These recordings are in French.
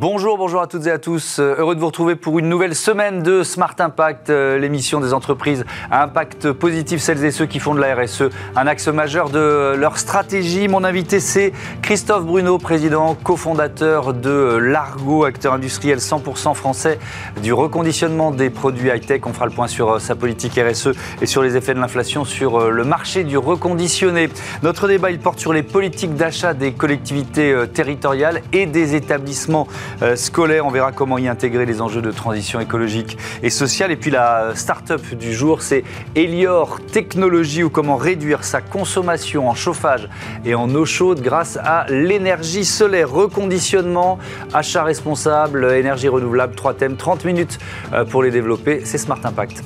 Bonjour, bonjour à toutes et à tous. Euh, heureux de vous retrouver pour une nouvelle semaine de Smart Impact, euh, l'émission des entreprises à impact positif, celles et ceux qui font de la RSE un axe majeur de leur stratégie. Mon invité, c'est Christophe Bruno, président, cofondateur de Largo, acteur industriel 100% français du reconditionnement des produits high-tech. On fera le point sur euh, sa politique RSE et sur les effets de l'inflation sur le marché du reconditionné. Notre débat, il porte sur les politiques d'achat des collectivités territoriales et des établissements euh, scolaire. On verra comment y intégrer les enjeux de transition écologique et sociale. Et puis la start-up du jour, c'est Elior Technologies ou comment réduire sa consommation en chauffage et en eau chaude grâce à l'énergie solaire, reconditionnement, achat responsable, énergie renouvelable. Trois thèmes, 30 minutes euh, pour les développer. C'est Smart Impact.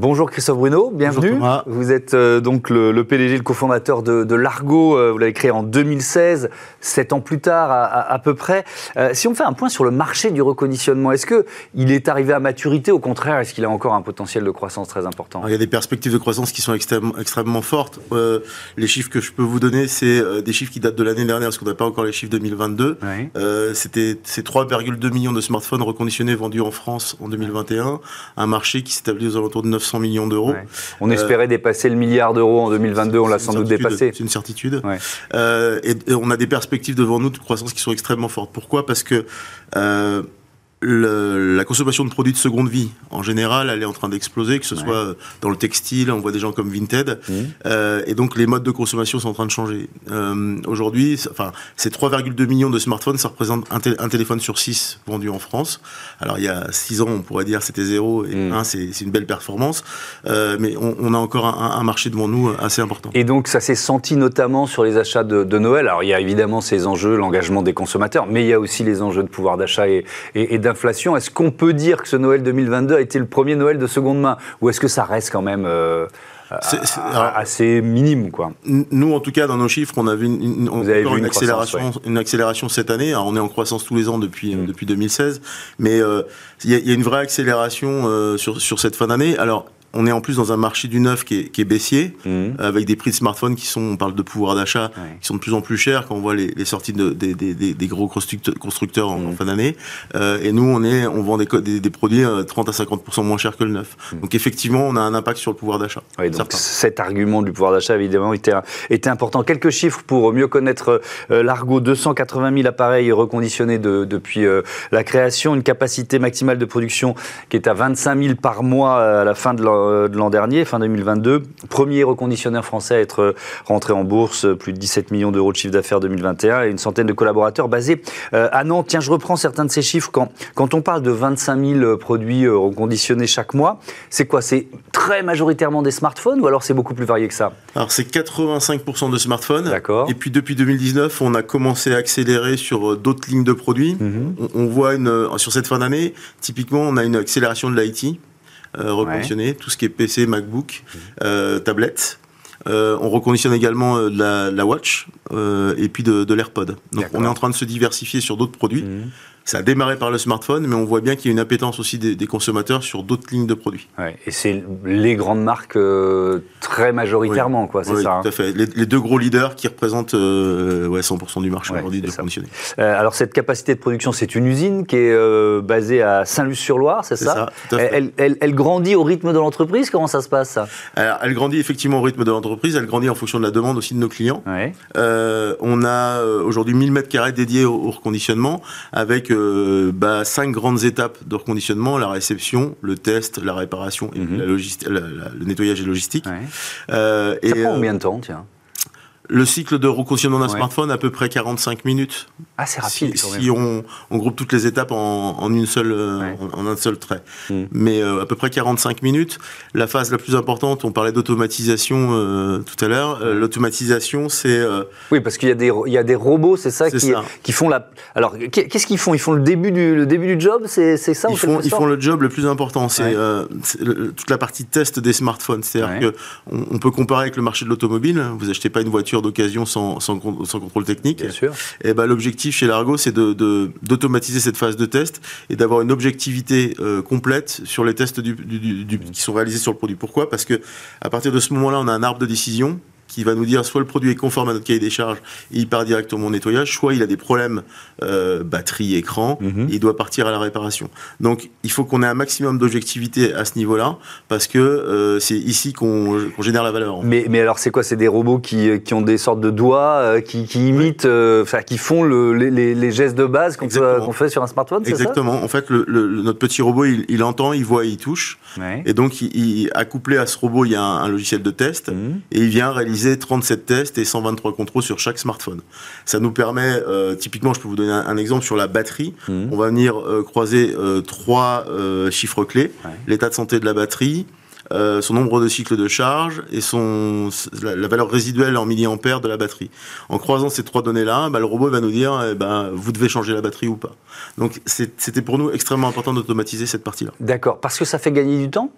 Bonjour Christophe Bruno, bienvenue. vous êtes euh, donc le, PDG, le cofondateur de, Largo. Euh, vous l'avez créé en 2016, sept ans plus tard à, peu près. Euh, si on fait un point sur le marché du reconditionnement, est-ce que il est arrivé à maturité? Au contraire, est-ce qu'il a encore un potentiel de croissance très important? Il y a des perspectives de croissance qui sont extrêmement, extrêmement fortes. les chiffres que je peux vous donner, c'est des chiffres qui datent de l'année dernière, parce qu'on n'a pas encore les chiffres 2022. C'était c'est 3,2 millions de smartphones reconditionnés vendus en France en 2021, un marché qui s'établit aux alentours de 900 millions d'euros. On espérait dépasser le milliard d'euros en 2022, on l'a sans doute dépassé. C'est une certitude. Euh, et, on a des perspectives devant nous de croissance qui sont extrêmement fortes. Pourquoi? Parce que euh, le, la consommation de produits de seconde vie, en général, elle est en train d'exploser, que ce soit dans le textile, on voit des gens comme Vinted, mmh. euh, et donc les modes de consommation sont en train de changer. Euh, Aujourd'hui, enfin, ces 3,2 millions de smartphones, ça représente un, un, téléphone sur 6 vendu en France. Alors il y a 6 ans, on pourrait dire c'était zéro, et mmh. c'est une belle performance, euh, mais on, on, a encore un, un, marché devant nous assez important. Et donc ça s'est senti notamment sur les achats de, de, Noël. Alors il y a évidemment ces enjeux, l'engagement des consommateurs, mais il y a aussi les enjeux de pouvoir d'achat et, et, et inflation. Est-ce qu'on peut dire que ce Noël 2022 a été le premier Noël de seconde main? Ou est-ce que ça reste quand même euh, assez minime quoi? Nous, en tout cas, dans nos chiffres, on a vu une, une, accélération, une accélération cette année. on est en croissance tous les ans depuis mm. depuis 2016, mais euh, il y, a une vraie accélération euh, sur sur cette fin d'année. Alors on est en plus dans un marché du neuf qui est, qui est baissier, mmh. avec des prix de smartphones qui sont, on parle de pouvoir d'achat, qui sont de plus en plus chers quand on voit les, les sorties de, des, des, des, gros constructeurs en, mmh. fin d'année. Euh, et nous, on est, on vend des, des, produits 30 euh, à 50% moins chers que le neuf. Mmh. Donc effectivement, on a un impact sur le pouvoir d'achat. Oui, donc cet argument du pouvoir d'achat, évidemment, était, était important. Quelques chiffres pour mieux connaître euh, l'Argo 280 000 appareils reconditionnés de, depuis euh, la création, une capacité maximale de production qui est à 25 000 par mois à la fin de l'an euh, de l'an dernier, fin 2022. Premier reconditionneur français à être rentré en bourse, plus de 17 millions d'euros de chiffre d'affaires 2021 et une centaine de collaborateurs basés euh, à Nantes. Tiens, je reprends certains de ces chiffres. Quand, quand on parle de 25 000 produits euh, reconditionnés chaque mois, c'est quoi? C'est très majoritairement des smartphones ou alors c'est beaucoup plus varié que ça? Alors c'est 85% de smartphones. D'accord. Et puis depuis 2019, on a commencé à accélérer sur d'autres lignes de produits. Mhm. on, on, voit une, sur cette fin d'année, typiquement, on a une accélération de l'IT euh, reconditionner, tout ce qui est PC, MacBook, mhm. euh, tablette. Euh, on reconditionne également la, la, watch et puis de, de l'AirPod. Donc on est en train de se diversifier sur d'autres produits. Mhm. Ça a démarré par le smartphone, mais on voit bien qu'il y a une appétence aussi des, consommateurs sur d'autres lignes de produits. et c'est les grandes marques euh, très majoritairement, quoi, c'est ça tout à hein. fait. Les, deux gros leaders qui représentent euh, ouais, 100% du marché aujourd'hui de conditionner. Euh, alors cette capacité de production, c'est une usine qui est basée à Saint-Luc-sur-Loire, c'est ça, elle, elle, elle, grandit au rythme de l'entreprise Comment ça se passe ça? Alors, Elle grandit effectivement au rythme de l'entreprise, elle grandit en fonction de la demande aussi de nos clients. on a aujourd'hui 1000 mètres carrés dédiés au, au reconditionnement avec euh, bah, cinq grandes étapes de reconditionnement la réception, le test, la réparation et mhm. la le nettoyage et logistique. Euh, Ça prend combien de temps, tiens? Le cycle de reconditionnement d'un smartphone, à peu près 45 minutes. Ah, c'est rapide. Si, on, on, groupe toutes les étapes en, en une seule, euh, en, un seul trait. Hmm. Mais euh, à peu près 45 minutes. La phase la plus importante, on parlait d'automatisation euh, tout à l'heure. L'automatisation, c'est. oui, parce qu'il y, a des, il y a des robots, c'est ça, qui, qui font la. Alors, qu'est-ce qu'ils font? Ils font le début du, le début du job C'est ça ils font, ils font le job le plus important. C'est toute la partie test des smartphones. C'est-à-dire qu'on on peut comparer avec le marché de l'automobile. Vous achetez pas une voiture d'occasion sans, sans, contrôle technique. Bien sûr. Et ben, l'objectif chez Largo, c'est d'automatiser de, cette phase de test et d'avoir une objectivité euh, complète sur les tests du, qui sont réalisés sur le produit. Pourquoi? Parce que à partir de ce moment-là, on a un arbre de décision qui va nous dire soit le produit est conforme à notre cahier des charges et il part directement au nettoyage, soit il a des problèmes euh, batterie, écran, Mhm. et il doit partir à la réparation. Donc il faut qu'on ait un maximum d'objectivité à ce niveau-là, parce que euh, c'est ici qu'on qu'on génère la valeur. Mais, mais alors, c'est quoi? C'est des robots qui, qui ont des sortes de doigts, euh, qui, qui imitent, euh, enfin, qui font le- les, les- gestes de base qu'on fait sur un smartphone, ça? Exactement. En fait, le, le- le- notre petit robot, il, il entend, il voit, il touche. Ouais. Et donc, il, il- accouplé à ce robot, il y a un, un logiciel de test. Mhm. Et il vient réaliser 37 tests et 123 contrôles sur chaque smartphone. Ça nous permet, euh, typiquement, je peux vous donner un, un exemple sur la batterie. Mhm. On va venir euh, croiser euh, trois chiffres clés Ouais. l'état de santé de la batterie, son nombre de cycles de charge et son la, la valeur résiduelle en milliampères de la batterie. En croisant ces trois données-là, bah, le robot va nous dire, eh ben, vous devez changer la batterie ou pas. Donc, c'était pour nous extrêmement important d'automatiser cette partie-là. D'accord. Parce que ça fait gagner du temps?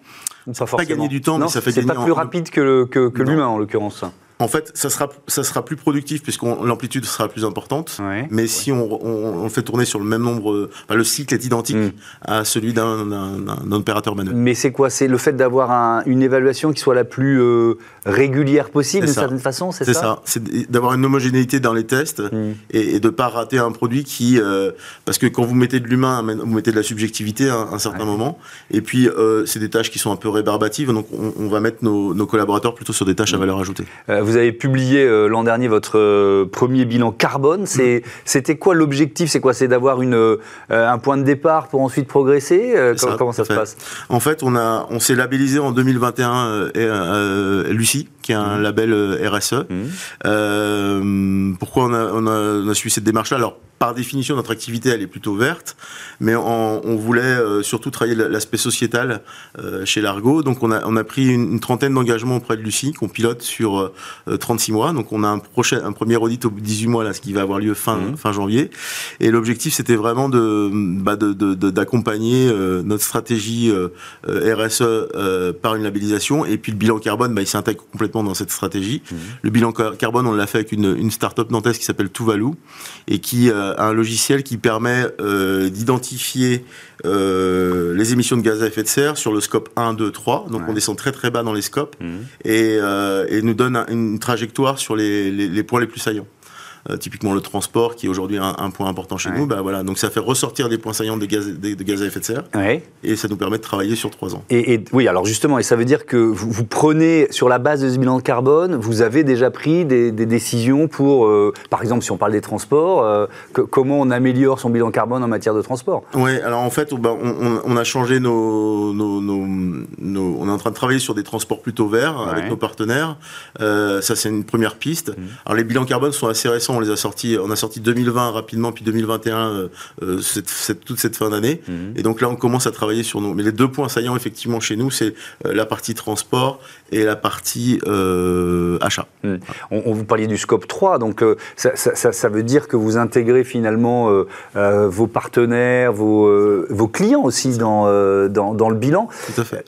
Pas forcément gagner du temps, mais ça fait C'est pas gagner plus en- rapide que, l'humain, en l'occurrence. En fait, ça sera, ça sera plus productif puisque l'amplitude sera plus importante. Ouais. Mais si on, on, on fait tourner sur le même nombre, enfin, le cycle est identique Mm. à celui d'un opérateur manuel. Mais c'est quoi? C'est le fait d'avoir un- une évaluation qui soit la plus euh, régulière possible, d'une certaine façon, c'est C'est ça, c'est d'avoir une homogénéité dans les tests Mm. et, et de pas rater un produit qui, euh, parce que quand vous mettez de l'humain, vous mettez de la subjectivité à un, un certain Ouais. moment, et puis euh, c'est des tâches qui sont un peu rébarbatives, donc on, on va mettre nos, nos collaborateurs plutôt sur des tâches à valeur ajoutée. Vous avez publié euh, l'an dernier votre euh, premier bilan carbone. Mm. C'était quoi l'objectif? C'est quoi? C'est d'avoir euh, un point de départ pour ensuite progresser? Ça, Comment ça se passe? En fait, on a, on s'est labellisé en 2021 euh, et, euh, Lucie, qui est un label euh, RSE. Mhm. Euh, pourquoi on a, on, a, on a suivi cette démarche-là? Alors, par définition, notre activité, elle est plutôt verte, mais on, on voulait euh, surtout travailler l'aspect sociétal euh, chez Largo. Donc, on a, on a pris une, une trentaine d'engagements auprès de Lucie, qu'on pilote sur euh, 36 mois. Donc, on a un, prochain, un premier audit au bout de 18 mois, là, ce qui va avoir lieu fin, Mhm. fin janvier. Et l'objectif, c'était vraiment de bah, de- de- de- d'accompagner notre stratégie RSE par une labellisation. Et puis, le bilan carbone, bah, il s'intègre complètement dans cette stratégie. Mhm. Le bilan car- carbone, on l'a fait avec une, une start-up nantaise qui s'appelle Tuvalu et qui euh, a un logiciel qui permet euh, d'identifier euh, les émissions de gaz à effet de serre sur le scope 1, 2, 3. Donc Ouais. on descend très très bas dans les scopes Mhm. et, et nous donne un- une trajectoire sur les, les, les points les plus saillants. Euh, typiquement le transport qui est aujourd'hui un, un point important chez Ouais. nous, bah voilà, donc ça fait ressortir des points saillants de gaz, de, de gaz à effet de serre Ouais. et ça nous permet de travailler sur trois ans. Et, et- oui, alors justement, et ça veut dire que vous, vous prenez, sur la base de ce bilan de carbone, vous avez déjà pris des, des décisions pour, euh, par exemple, si on parle des transports, euh, que- comment on améliore son bilan carbone en matière de transport? Ouais, alors en fait, on, bah, on, on- on a changé nos, nos, nos, nos- On est en train de travailler sur des transports plutôt verts Ouais. avec nos partenaires. Ça, c'est une première piste. Mhm. Alors les bilans carbone sont assez récents. On les a sortis. On a sorti 2020 rapidement, puis 2021 euh, euh, cette, cette- toute cette fin d'année. Mhm. Et donc là, on commence à travailler sur nos. Mais les deux points saillants effectivement chez nous, c'est euh, la partie transport et la partie euh, achat. On, on vous parliez du scope 3, donc euh, ça, ça- ça- ça veut dire que vous intégrez finalement vos partenaires, vos, vos clients aussi dans, dans, dans le bilan. Tout à fait.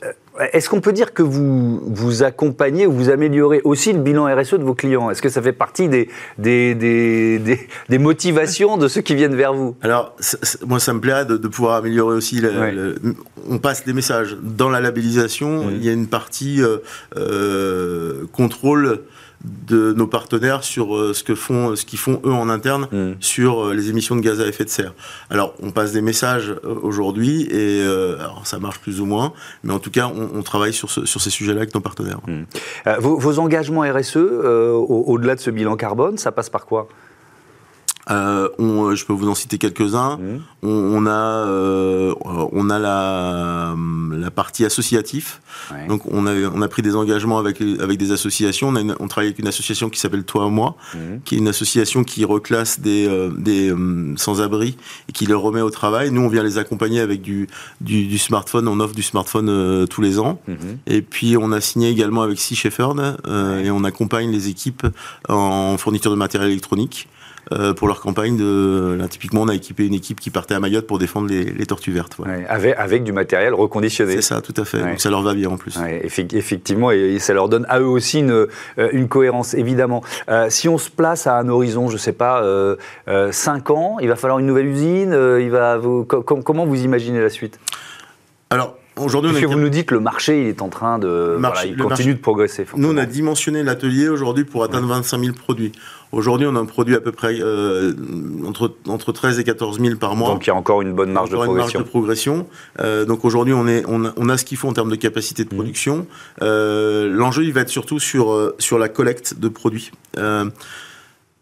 Est-ce qu'on peut dire que vous, vous accompagnez ou vous améliorez aussi le bilan RSE de vos clients? Est-ce que ça fait partie des, des, des, des- des motivations de ceux qui viennent vers vous? Alors, moi, ça me plairait de, de pouvoir améliorer aussi. Ouais. on passe des messages. Dans la labellisation, Mhm. il y a une partie euh, euh, contrôle de nos partenaires sur euh, ce que font, ce qu'ils font eux en interne Mhm. sur euh, les émissions de gaz à effet de serre. Alors, on passe des messages euh, aujourd'hui et euh, alors ça marche plus ou moins, mais en tout cas, on, on travaille sur, ce- sur ces sujets-là avec nos partenaires. Euh, vos, vos engagements RSE, euh, au- au-delà de ce bilan carbone, ça passe par quoi? Euh, on, je peux vous en citer quelques-uns. Mhm. On, on a, euh, on a la, la partie associatif. Ouais. Donc on a, on a pris des engagements avec, avec des associations. On, a une- on travaille avec une association qui s'appelle Toi à moi, Mhm. qui est une association qui reclasse des, euh, des euh, sans-abri et qui les remet au travail. Nous, on vient les accompagner avec du, du, du smartphone. On offre du smartphone euh, tous les ans. Mhm. Et puis on a signé également avec Sea Shepherd euh, Ouais. et on accompagne les équipes en fourniture de matériel électronique. Euh, pour leur campagne de là, typiquement on a équipé une équipe qui partait à Mayotte pour défendre les, les tortues vertes. Ouais, avec, avec du matériel reconditionné. c'est ça tout à fait Ouais. donc ça leur va bien en plus effectivement, et, ça leur donne à eux aussi une, euh, une cohérence, évidemment. Euh, si on se place à un horizon, je ne sais pas, 5 ans, il va falloir une nouvelle usine, euh, il va vous- co- com- comment vous imaginez la suite? Alors aujourd'hui, Parce que vous nous dites que le marché, il est en train de. Marché- voilà, il continue marché- de progresser. Nous, on a dimensionné l'atelier aujourd'hui pour atteindre 25 000 produits. Aujourd'hui, on a un produit à peu près euh, entre, entre 13 et 14 000 par mois. Donc il y a encore une bonne marge de une marge progression. de progression. Euh, donc aujourd'hui, on, est, on, a, on a ce qu'il faut en termes de capacité Mmh. de production. Euh, L'enjeu, il va être surtout sur, euh, sur la collecte de produits.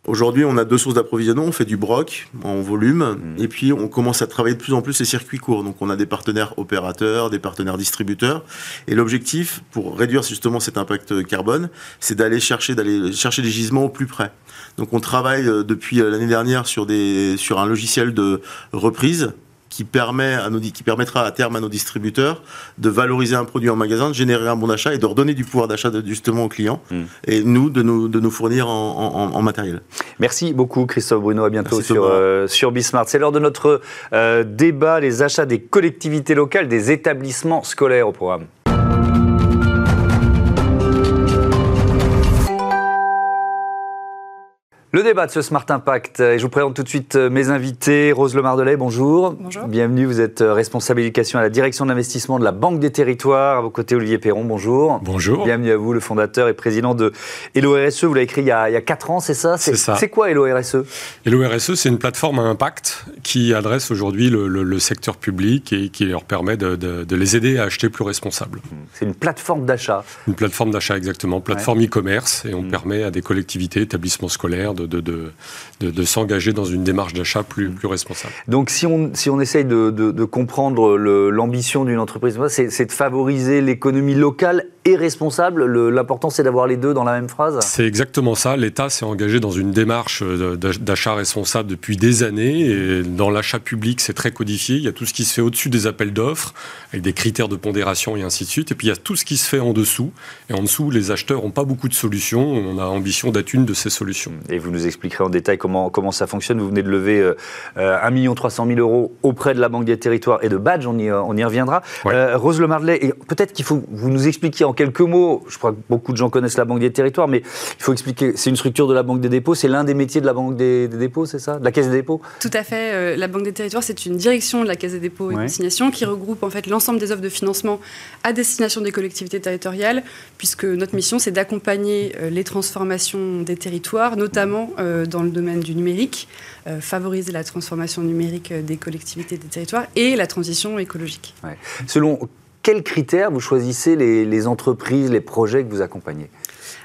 Aujourd'hui, on a deux sources d'approvisionnement. On fait du broc en volume, Mmh. et puis on commence à travailler de plus en plus les circuits courts. Donc, on a des partenaires opérateurs, des partenaires distributeurs. Et l'objectif, pour réduire justement cet impact carbone, c'est d'aller chercher, d'aller chercher des gisements au plus près. Donc, on travaille euh, depuis euh, l'année dernière sur des, sur un logiciel de reprise qui permet à nos, qui permettra à terme à nos distributeurs de valoriser un produit en magasin, de générer un bon d'achat et de redonner du pouvoir d'achat justement aux clients Mm. et nous de nous, de nous fournir en, en- en matériel. Merci beaucoup, Christophe Bruno. À bientôt Merci, sur, euh, sur Bismart. C'est l'heure de notre euh, débat les achats des collectivités locales, des établissements scolaires au programme. Le débat de ce Smart Impact, et je vous présente tout de suite euh, mes invités. Rose Le Mardelet, bonjour. Bonjour. Bienvenue, vous êtes euh, responsable éducation à la direction d'investissement de la Banque des Territoires. À vos côtés, Olivier Perron, bonjour. Bonjour. Bienvenue à vous, le fondateur et président de Hello RSE. Vous l'avez écrit il y a, il y a 4 ans, c'est ça? C'est ça. C'est quoi Hello RSE Et l'ORSE, E, c'est une plateforme à impact qui adresse aujourd'hui le, le- le secteur public et qui leur permet de, de- de les aider à acheter plus responsable. C'est une plateforme d'achat. Une plateforme d'achat exactement, plateforme e-commerce, et on permet à des collectivités, établissements scolaires de, de, de, de- de s'engager dans une démarche d'achat plus, plus responsable. Donc, si on, si on essaye de, comprendre l'ambition d'une entreprise, c'est de favoriser l'économie locale et responsable. Le- L'important, c'est d'avoir les deux dans la même phrase. C'est exactement ça. L'État s'est engagé dans une démarche euh, d'ach- d'achat responsable depuis des années. Et dans l'achat public, c'est très codifié. Il y a tout ce qui se fait au-dessus des appels d'offres, avec des critères de pondération et ainsi de suite. Et puis il y a tout ce qui se fait en dessous. Et en dessous, les acheteurs n'ont pas beaucoup de solutions. On a ambition d'être une de ces solutions. Et vous nous expliquerez en détail comment, comment ça fonctionne. Vous venez de lever euh, euh, 1 300 000 euros auprès de la Banque des Territoires et de Badge, on y, on y reviendra. Ouais. Euh, Rose Le Mardelet, et peut-être qu'il faut vous nous expliquiez en quelques mots, je crois que beaucoup de gens connaissent la Banque des Territoires, mais il faut expliquer, c'est une structure de la Banque des Dépôts, c'est l'un des métiers de la Banque des, des Dépôts, c'est ça? De la Caisse des Dépôts? Tout à fait. euh, la Banque des Territoires, c'est une direction de la Caisse des dépôts et Ouais. consignations qui regroupe en fait l'ensemble des offres de financement à destination des collectivités territoriales, puisque notre mission, c'est d'accompagner euh, les transformations des territoires, notamment euh, dans le domaine du numérique, favoriser la transformation numérique des collectivités des territoires et la transition écologique. Selon quels critères vous choisissez les, les entreprises, les projets que vous accompagnez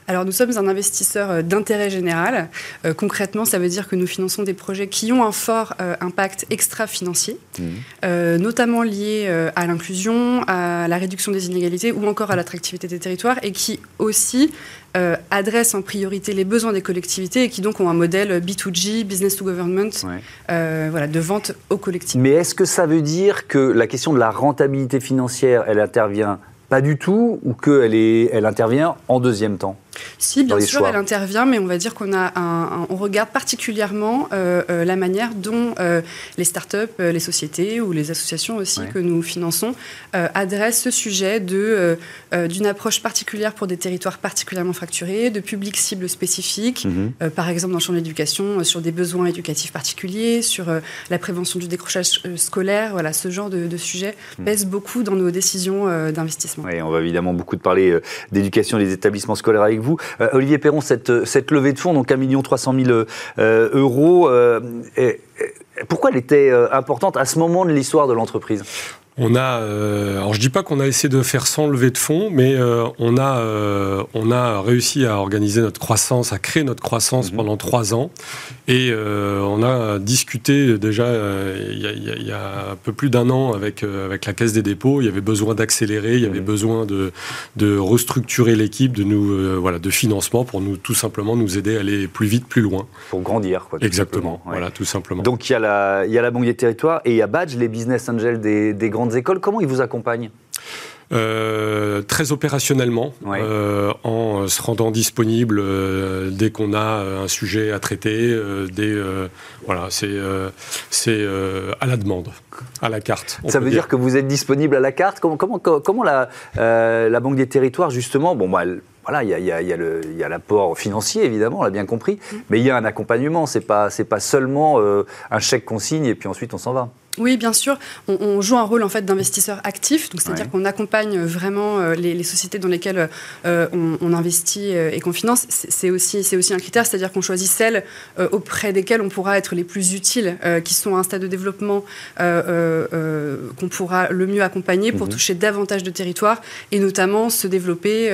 Alors nous sommes un investisseur euh, d'intérêt général. Euh, concrètement, ça veut dire que nous finançons des projets qui ont un fort euh, impact extra-financier, euh, notamment liés euh, à l'inclusion, à la réduction des inégalités ou encore à l'attractivité des territoires et qui aussi euh, adressent en priorité les besoins des collectivités et qui donc ont un modèle B2G, business to government, Ouais. euh, voilà, de vente aux collectivités. Mais est-ce que ça veut dire que la question de la rentabilité financière, elle intervient pas du tout ou qu'elle est, elle intervient en deuxième temps? Si, bien sûr, choix. elle intervient, mais on va dire qu'on a un, un- on regarde particulièrement euh, euh, la manière dont euh, les startups, euh, les sociétés ou les associations aussi Ouais. que nous finançons adressent ce sujet de d'une approche particulière pour des territoires particulièrement fracturés, de publics cibles spécifiques. Euh, par exemple, dans le champ de l'éducation, sur des besoins éducatifs particuliers, sur la prévention du décrochage scolaire, voilà, ce genre de, de sujet Mm. pèse beaucoup dans nos décisions d'investissement. Oui, on va évidemment beaucoup de parler d'éducation des établissements scolaires avec vous. Euh, Olivier Perron, cette, levée de fonds, donc 1 300 000 euh, euros, euh, pourquoi elle était euh, importante à ce moment de l'histoire de l'entreprise? On a, euh, alors je dis pas qu'on a essayé de faire sans levée de fonds, mais euh, on a, euh, on a réussi à organiser notre croissance, à créer notre croissance Mhm. pendant trois ans, et on a discuté déjà il y, a- il y a- il y a un peu plus d'un an avec avec la Caisse des dépôts. Il y avait besoin d'accélérer, il y avait Mhm. besoin de de restructurer l'équipe, de nous voilà de financement pour nous tout simplement nous aider à aller plus vite, plus loin. Pour grandir, quoi. Exactement, ouais. voilà tout simplement. Donc il y, a la, il y a la Banque des Territoires et il y a Badge, les business angels des, des grandes écoles. Comment ils vous accompagnent? Euh, très opérationnellement, Ouais. euh, en se rendant disponible euh, dès qu'on a un sujet à traiter, euh, dès, euh, voilà, c'est euh, c'est euh, à la demande, à la carte. Ça peut veut dire que vous êtes disponible à la carte? Comment, comment, comment la, euh, la Banque des Territoires, justement, bon, bah, elle- voilà, il y a, il y a- a le- il y a l'apport financier, évidemment, on l'a bien compris, mais il y a un accompagnement, c'est pas, c'est pas seulement euh, un chèque consigne et puis ensuite on s'en va. Oui, bien sûr. On, joue un rôle en fait d'investisseur actif, donc c'est-à-dire qu'on accompagne vraiment euh, les, sociétés dans lesquelles euh, on, investit euh, et qu'on finance. C'est aussi, c'est aussi un critère, c'est-à-dire qu'on choisit celles auprès desquelles on pourra être les plus utiles, qui sont à un stade de développement qu'on pourra le mieux accompagner pour mhm. toucher davantage de territoires et notamment se développer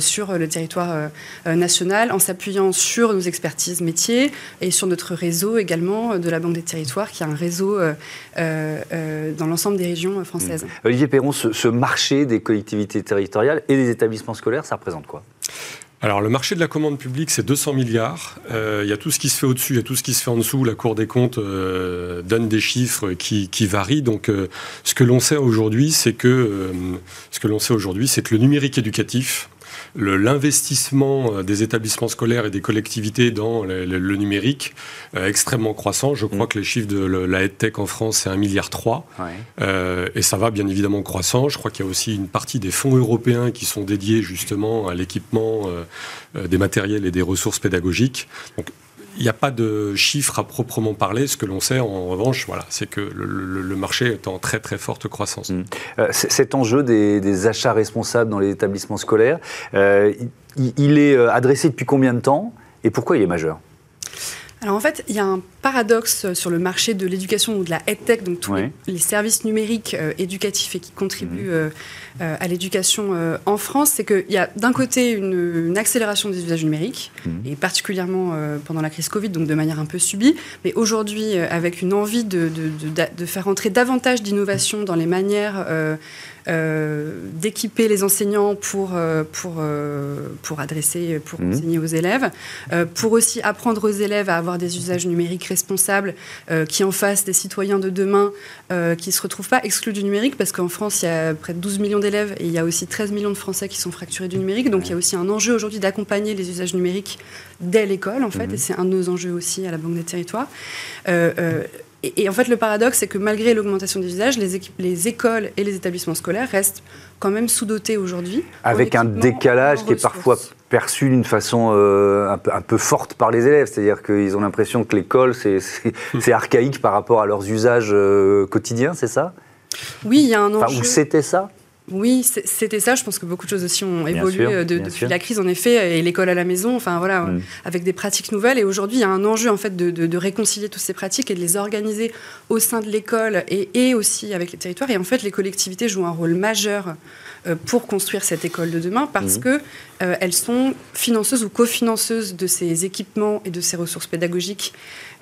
sur le territoire national en s'appuyant sur nos expertises métiers et sur notre réseau également de la Banque des Territoires, qui a un réseau euh, euh, dans l'ensemble des régions françaises. Mmh. Olivier Perron, ce, marché des collectivités territoriales et des établissements scolaires, ça représente quoi? Alors le marché de la commande publique, c'est 200 milliards. Euh, il y a tout ce qui se fait au-dessus, il y a tout ce qui se fait en dessous. La Cour des comptes donne des chiffres qui, varient. Donc ce que l'on sait aujourd'hui, c'est que ce que l'on sait aujourd'hui, c'est que le numérique éducatif l'investissement euh, des établissements scolaires et des collectivités dans le, numérique euh, extrêmement croissant. Je crois mm. que les chiffres de la EdTech en France, c'est 1,3 milliard. Euh, et ça va bien évidemment croissant. Je crois qu'il y a aussi une partie des fonds européens qui sont dédiés justement à l'équipement des matériels et des ressources pédagogiques. Donc il n'y a pas de chiffres à proprement parler. Ce que l'on sait, en revanche, voilà, c'est que le, marché est en très très forte croissance. Mmh. Euh, cet enjeu des, achats responsables dans les établissements scolaires, euh, il, est euh, adressé depuis combien de temps et pourquoi il est majeur? Alors en fait, il y a un paradoxe sur le marché de l'éducation ou de la EdTech, donc tous les, services numériques éducatifs et qui contribuent mmh. Euh, à l'éducation euh, en France, c'est qu'il y a d'un côté une, accélération des usages numériques, mmh. et particulièrement euh, pendant la crise Covid, donc de manière un peu subie, mais aujourd'hui avec une envie de, de, faire entrer davantage d'innovation dans les manières d'équiper les enseignants pour, pour, pour adresser, pour mmh. enseigner aux élèves, pour aussi apprendre aux élèves à avoir des usages numériques responsables qui en fassent des citoyens de demain qui ne se retrouvent pas exclus du numérique, parce qu'en France, il y a près de 12 millions d'élèves et il y a aussi 13 millions de Français qui sont fracturés du numérique. Donc il y a aussi un enjeu aujourd'hui d'accompagner les usages numériques dès l'école, en fait, mhm. et c'est un de nos enjeux aussi à la Banque des Territoires. Euh, euh, et, en fait, le paradoxe, c'est que malgré l'augmentation des usages, les, les, écoles et les établissements scolaires restent quand même sous-dotés aujourd'hui. Avec un décalage qui est parfois perçu d'une façon euh, un, peu, un, peu, forte par les élèves. C'est-à-dire qu'ils ont l'impression que l'école, c'est archaïque par rapport à leurs usages quotidiens, c'est ça? Oui, il y a un enjeu. Enfin, ou c'était ça? Oui, c'était ça. Je pense que beaucoup de choses aussi ont évolué euh, depuis la crise, en effet, et l'école à la maison, enfin voilà, mm. avec des pratiques nouvelles. Et aujourd'hui, il y a un enjeu en fait de, réconcilier toutes ces pratiques et de les organiser au sein de l'école et, aussi avec les territoires. Et en fait, les collectivités jouent un rôle majeur euh, pour construire cette école de demain parce mm. que euh, elles sont financeuses ou cofinanceuses de ces équipements et de ces ressources pédagogiques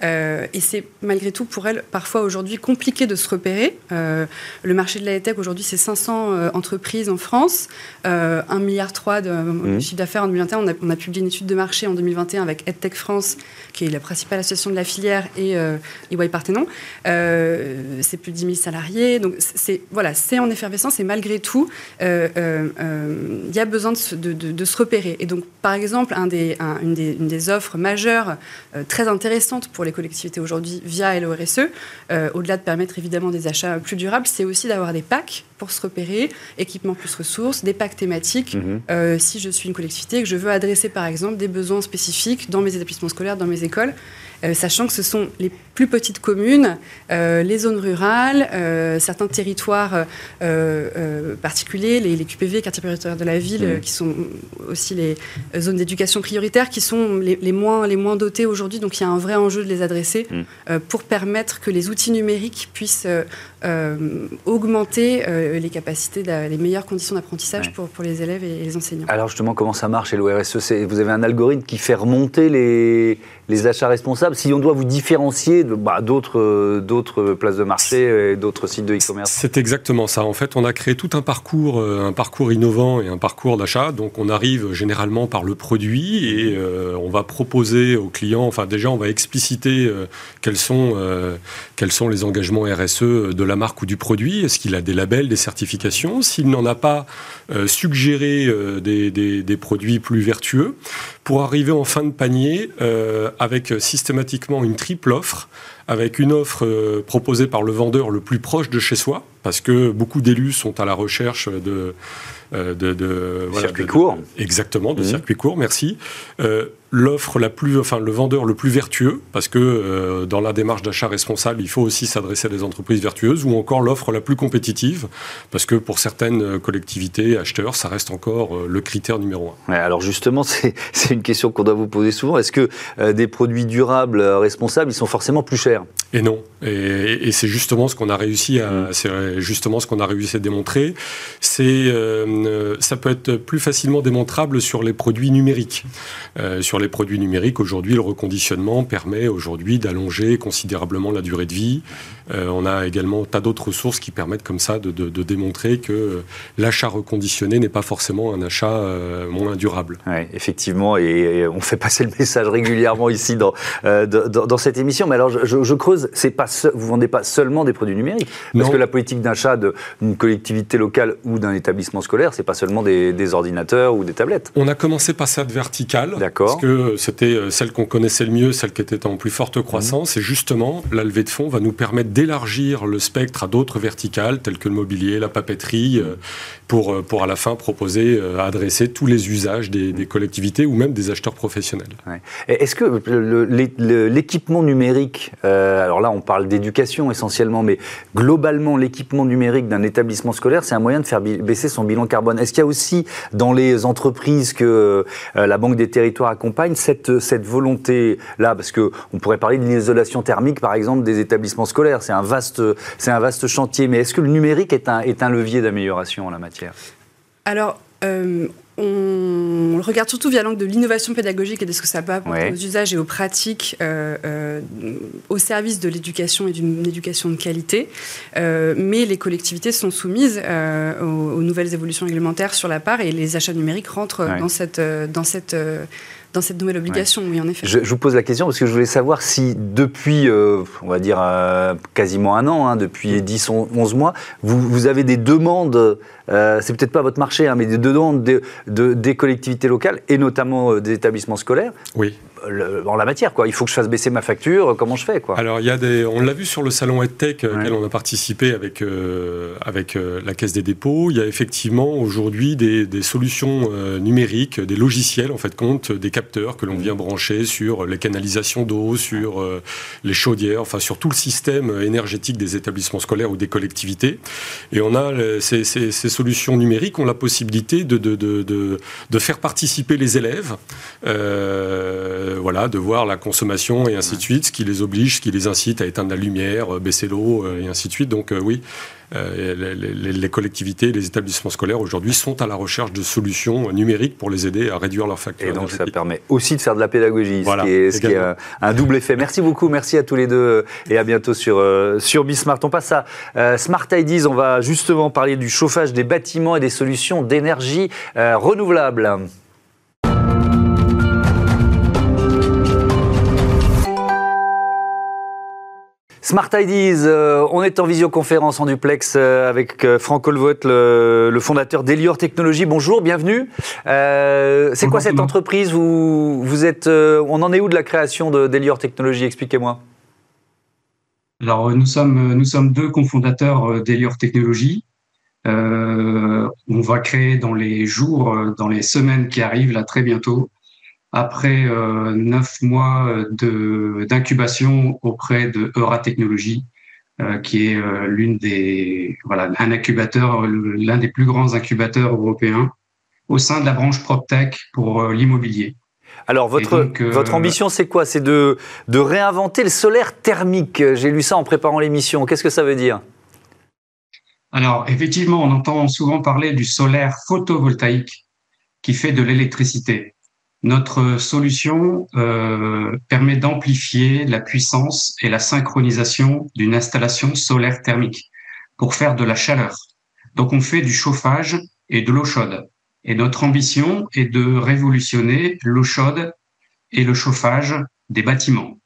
euh, et c'est malgré tout pour elles parfois aujourd'hui compliqué de se repérer. Euh, le marché de la tech aujourd'hui, c'est 500 euh, entreprises en France, 1,3 milliard de, mmh. chiffre d'affaires en 2021. On a, on a, publié une étude de marché en 2021 avec EdTech France, qui est la principale association de la filière, et EY Parthenon. c'est plus de 10 000 salariés. Donc c'est voilà, c'est en effervescence et malgré tout, il y a besoin de, de, de, se repérer. Et donc, par exemple, un des, une, des, une, des, offres majeures très intéressantes pour les collectivités aujourd'hui via LORSE, euh, au-delà de permettre évidemment des achats plus durables, c'est aussi d'avoir des packs pour se repérer, équipement plus ressources, des packs thématiques. Mhm. Euh, si je suis une collectivité et que je veux adresser par exemple des besoins spécifiques dans mes établissements scolaires, dans mes écoles, euh, sachant que ce sont les plus petites communes, euh, les zones rurales, euh, certains territoires particuliers, les, QPV, quartiers prioritaires de la ville, mmh. qui sont aussi les zones d'éducation prioritaire, qui sont les, moins, les moins dotées aujourd'hui. Donc il y a un vrai enjeu de les adresser mmh. pour permettre que les outils numériques puissent augmenter les capacités, les meilleures conditions d'apprentissage pour, pour les élèves et les enseignants. Alors justement, comment ça marche chez l'ORSE Vous avez un algorithme qui fait remonter les, les achats responsables Si on doit vous différencier bah, d'autres, d'autres places de marché et d'autres sites de e-commerce C'est exactement ça. En fait, on a créé tout un parcours, euh, un parcours innovant et un parcours d'achat. Donc, on arrive généralement par le produit et euh, on va proposer aux clients, enfin déjà, on va expliciter euh, quels, sont, quels sont les engagements RSE de la marque ou du produit. Est-ce qu'il a des labels, des certifications? S'il n'en a pas, suggérer des, des, produits plus vertueux pour arriver en fin de panier avec systématiquement une triple offre avec une offre proposée par le vendeur le plus proche de chez soi, parce que beaucoup d'élus sont à la recherche de de, de, circuit court. exactement, de mmh. circuit court, merci l'offre la plus, enfin le vendeur le plus vertueux, parce que euh, dans la démarche d'achat responsable, il faut aussi s'adresser à des entreprises vertueuses, ou encore l'offre la plus compétitive, parce que pour certaines collectivités, acheteurs, ça reste encore euh, le critère numéro un. alors justement, c'est une question qu'on doit vous poser souvent. Est-ce que euh, des produits durables responsables, ils sont forcément plus chers? Et non. Et, c'est justement ce qu'on a réussi à, mmh. Justement ce qu'on a réussi à démontrer. C'est, ça peut être plus facilement démontrable sur les produits numériques, sur les produits numériques, aujourd'hui, le reconditionnement permet aujourd'hui d'allonger considérablement la durée de vie. Euh, on a également tas d'autres ressources qui permettent comme ça de, démontrer que l'achat reconditionné n'est pas forcément un achat euh, moins durable. effectivement, et, on fait passer le message régulièrement ici dans, euh, dans, cette émission. Mais alors, je, creuse, c'est pas vous vendez pas seulement des produits numériques, parce que la politique d'achat d'une collectivité locale ou d'un établissement scolaire, c'est pas seulement des, des, ordinateurs ou des tablettes. On a commencé par cette verticale, parce que c'était celle qu'on connaissait le mieux, celle qui était en plus forte croissance, mmh. et justement, la levée de fonds va nous permettre d'élargir le spectre à d'autres verticales, telles que le mobilier, la papeterie, euh, pour, euh, pour à la fin proposer, euh, adresser tous les usages des, collectivités ou même des acheteurs professionnels. Est-ce que l'équipement numérique, alors là on parle d'éducation essentiellement, mais globalement l'équipement numérique d'un établissement scolaire, c'est un moyen de faire baisser son bilan carbone. Est-ce qu'il y a aussi dans les entreprises que la Banque des territoires accompagne cette, cette volonté-là? Parce qu'on pourrait parler de l'isolation thermique par exemple des établissements scolaires c'est un vaste, un vaste chantier. Mais est-ce que le numérique est un, est un levier d'amélioration en la matière? Alors, euh, on le regarde surtout via l'angle de l'innovation pédagogique et de ce que ça peut apporter aux usages et aux pratiques euh, euh, au service de l'éducation et d'une éducation de qualité. mais les collectivités sont soumises aux, nouvelles évolutions réglementaires sur la part et les achats numériques rentrent dans cette, dans cette dans cette nouvelle obligation, oui, en effet. Je, vous pose la question parce que je voulais savoir si depuis, euh, on va dire, euh, quasiment un an, hein, depuis 10, 11 mois, vous, vous avez des demandes, euh, c'est peut-être pas votre marché, hein, mais des demandes de, des collectivités locales et notamment des établissements scolaires. Oui en la matière. Quoi. Il faut que je fasse baisser ma facture, comment je fais quoi. Alors, il y a des, on l'a vu sur le salon EdTech, euh, auquel on a participé avec, euh, avec euh, la Caisse des dépôts. Il y a effectivement aujourd'hui des, des, solutions numériques, des logiciels, en fait, compte, des capteurs que l'on vient brancher sur les canalisations d'eau, sur les chaudières, enfin, sur tout le système énergétique des établissements scolaires ou des collectivités. Et on a ces, ces, ces solutions numériques ont la possibilité de, de, de, de faire participer les élèves. Euh, voilà, de voir la consommation et ainsi de suite, ce qui les oblige, ce qui les incite à éteindre la lumière, euh, baisser l'eau euh, et ainsi de suite. Donc oui, les, collectivités, les établissements scolaires aujourd'hui sont à la recherche de solutions numériques pour les aider à réduire leurs factures. Et donc ça permet aussi de faire de la pédagogie, ce qui est, un, double effet. Merci beaucoup, merci à tous les deux et à bientôt sur, sur Bismart. On passe à Smart IDs, on va justement parler du chauffage des bâtiments et des solutions d'énergie renouvelable. Smart Ideas, euh, on est en visioconférence en duplex euh, avec euh, Franck Olvoet, le, fondateur d'Elior Technologies. Bonjour, bienvenue. c'est quoi cette entreprise? Vous, vous êtes, On en est où de la création d'Elior Technologies? Expliquez-moi. Alors, nous sommes, nous sommes deux cofondateurs d'Elior Technologies. on va créer dans les jours, dans les semaines qui arrivent, là très bientôt, après euh, neuf mois euh, d'incubation auprès de Eura Technologies, euh, qui est l'une des voilà un incubateur, l'un des plus grands incubateurs européens au sein de la branche PropTech pour l'immobilier. Alors, votre, votre ambition, c'est quoi? C'est de, de réinventer le solaire thermique. J'ai lu ça en préparant l'émission. Qu'est-ce que ça veut dire? Alors, effectivement, on entend souvent parler du solaire photovoltaïque qui fait de l'électricité. Notre solution euh, permet d'amplifier la puissance et la synchronisation d'une installation solaire thermique pour faire de la chaleur. Donc on fait du chauffage et de l'eau chaude. Et notre ambition est de révolutionner l'eau chaude et le chauffage des bâtiments.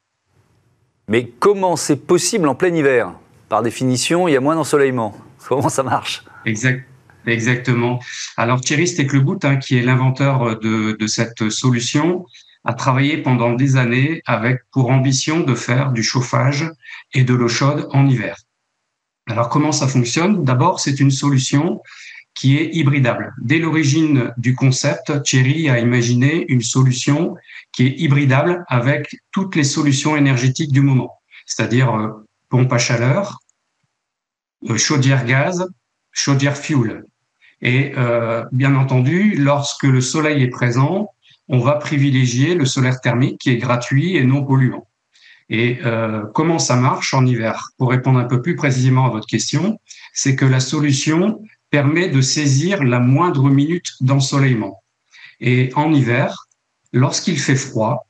Mais comment c'est possible en plein hiver? Par définition, il y a moins d'ensoleillement. Comment ça marche? Exact. Exactement. Alors Thierry Steclebout, hein, qui est l'inventeur de, de, cette solution, a travaillé pendant des années avec pour ambition de faire du chauffage et de l'eau chaude en hiver. Alors comment ça fonctionne? D'abord, c'est une solution qui est hybridable. Dès l'origine du concept, Thierry a imaginé une solution qui est hybridable avec toutes les solutions énergétiques du moment, c'est-à-dire euh, pompe à chaleur, euh, chaudière gaz, chaudière fuel. Et euh, bien entendu, lorsque le soleil est présent, on va privilégier le solaire thermique qui est gratuit et non polluant. Et euh, comment ça marche en hiver? Pour répondre un peu plus précisément à votre question, c'est que la solution permet de saisir la moindre minute d'ensoleillement. Et en hiver, lorsqu'il fait froid,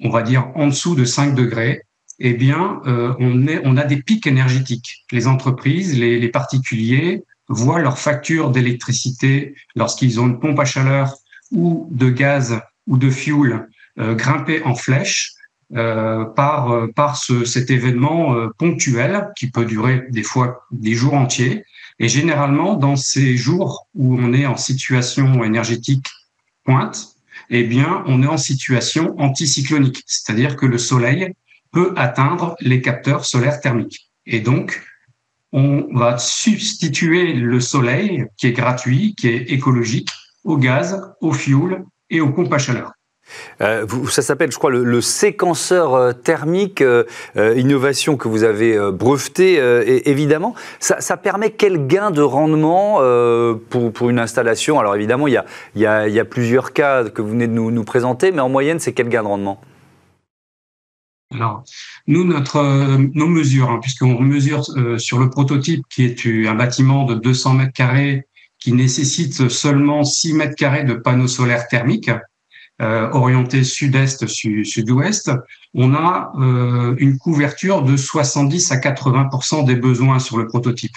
on va dire en dessous de 5 degrés, eh bien, euh, on, a des pics énergétiques. Les entreprises, les particuliers voient leur facture d'électricité lorsqu'ils ont une pompe à chaleur ou de gaz ou de fuel euh, grimper en flèche euh, par euh, par ce, cet événement euh, ponctuel qui peut durer des fois des jours entiers. Et généralement, dans ces jours où on est en situation énergétique pointe, eh bien, on est en situation anticyclonique, c'est-à-dire que le soleil peut atteindre les capteurs solaires thermiques. Et donc, on va substituer le soleil, qui est gratuit, qui est écologique, au gaz, au fuel et aux pompes à chaleur. Euh, ça s'appelle, je crois, le, séquenceur euh, thermique, euh, innovation que vous avez brevetée, évidemment. Ça, permet quel gain de rendement pour, une installation? Alors évidemment, il y, a, plusieurs cas que vous venez de nous présenter, mais en moyenne, c'est quel gain de rendement? Alors, nous, notre, nos mesures, hein, puisqu'on mesure sur le prototype qui est un bâtiment de 200 mètres carrés qui nécessite seulement 6 mètres carrés de panneaux solaires thermiques, euh, orientés sud-est, sud-ouest, on a euh, une couverture de 70 à 80% des besoins sur le prototype.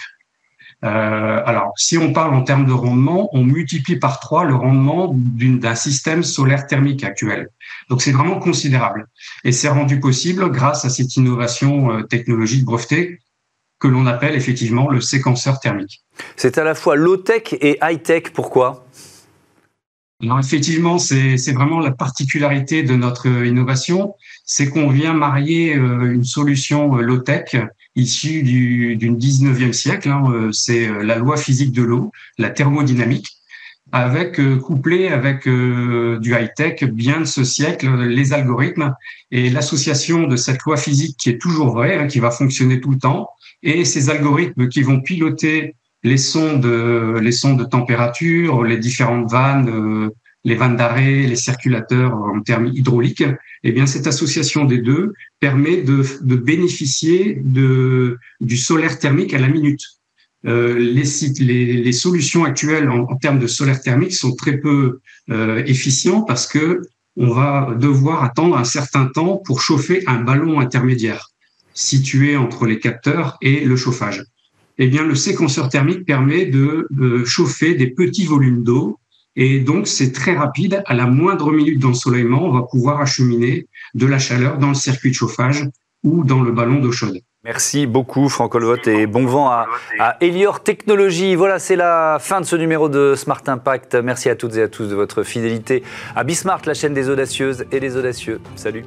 Euh, alors, si on parle en termes de rendement, on multiplie par trois le rendement d'un système solaire thermique actuel. Donc, c'est vraiment considérable. Et c'est rendu possible grâce à cette innovation euh, technologique brevetée que l'on appelle effectivement le séquenceur thermique. C'est à la fois low-tech et high-tech. Pourquoi? Alors effectivement, c'est vraiment la particularité de notre innovation, c'est qu'on vient marier euh, une solution euh, low-tech issue du, du 19e siècle, hein, euh, c'est la loi physique de l'eau, la thermodynamique, avec couplé avec du high-tech bien de ce siècle, les algorithmes et l'association de cette loi physique qui est toujours vraie, hein, qui va fonctionner tout le temps, et ces algorithmes qui vont piloter les sondes, les sondes de température, les différentes vannes, euh, les vannes d'arrêt, les circulateurs en termes hydrauliques, eh bien cette association des deux permet de, bénéficier du solaire thermique à la minute. Euh, les, solutions actuelles en, termes de solaire thermique sont très peu euh, parce que on va devoir attendre un certain temps pour chauffer un ballon intermédiaire situé entre les capteurs et le chauffage. Eh bien, le séquenceur thermique permet de, chauffer des petits volumes d'eau et donc, c'est très rapide. À la moindre minute d'ensoleillement, on va pouvoir acheminer de la chaleur dans le circuit de chauffage ou dans le ballon d'eau chaude. Merci beaucoup, Franck Olvot, et bon vent à, Elior Technologies. Voilà, c'est la fin de ce numéro de Smart Impact. Merci à toutes et à tous de votre fidélité à Bismart, la chaîne des audacieuses et des audacieux. Salut.